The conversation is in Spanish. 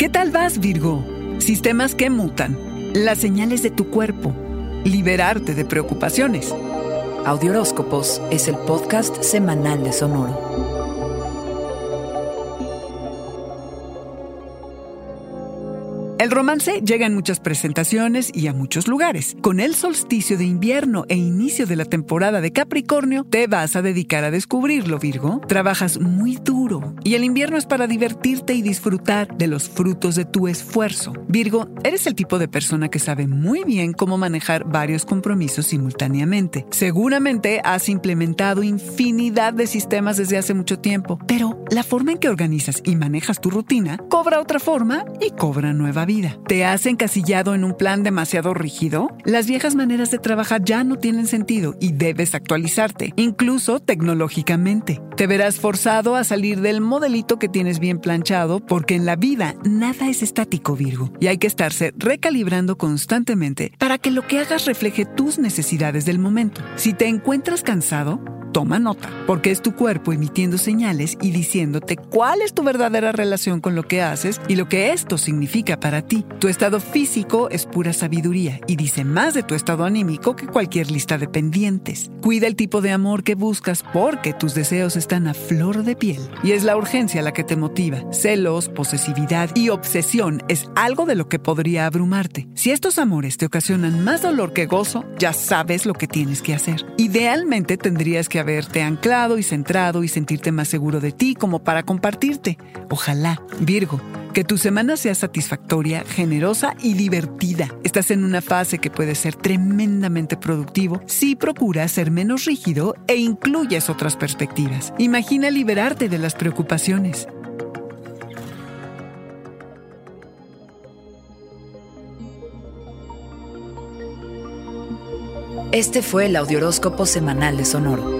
¿Qué tal vas, Virgo? Sistemas que mutan, las señales de tu cuerpo, liberarte de preocupaciones. Audioróscopos es el podcast semanal de Sonoro. El romance llega en muchas presentaciones y a muchos lugares. Con el solsticio de invierno e inicio de la temporada de Capricornio, te vas a dedicar a descubrirlo, Virgo. Trabajas muy duro y el invierno es para divertirte y disfrutar de los frutos de tu esfuerzo. Virgo, eres el tipo de persona que sabe muy bien cómo manejar varios compromisos simultáneamente. Seguramente has implementado infinidad de sistemas desde hace mucho tiempo, pero la forma en que organizas y manejas tu rutina cobra otra forma y cobra nueva vida ¿Te has encasillado en un plan demasiado rígido? Las viejas maneras de trabajar ya no tienen sentido y debes actualizarte, incluso tecnológicamente. Te verás forzado a salir del modelito que tienes bien planchado porque en la vida nada es estático, Virgo, y hay que estarse recalibrando constantemente para que lo que hagas refleje tus necesidades del momento. Si te encuentras cansado, Toma nota, porque es tu cuerpo emitiendo señales y diciéndote cuál es tu verdadera relación con lo que haces y lo que esto significa para ti. Tu estado físico es pura sabiduría y dice más de tu estado anímico que cualquier lista de pendientes. Cuida el tipo de amor que buscas porque tus deseos están a flor de piel y es la urgencia la que te motiva. Celos, posesividad y obsesión es algo de lo que podría abrumarte. Si estos amores te ocasionan más dolor que gozo, ya sabes lo que tienes que hacer. Idealmente tendrías que haberte anclado y centrado y sentirte más seguro de ti como para compartirte. Ojalá, Virgo, que tu semana sea satisfactoria, generosa y divertida. Estás en una fase que puede ser tremendamente productivo si procuras ser menos rígido e incluyes otras perspectivas. Imagina liberarte de las preocupaciones. Este fue el Audioróscopo Semanal de Sonoro.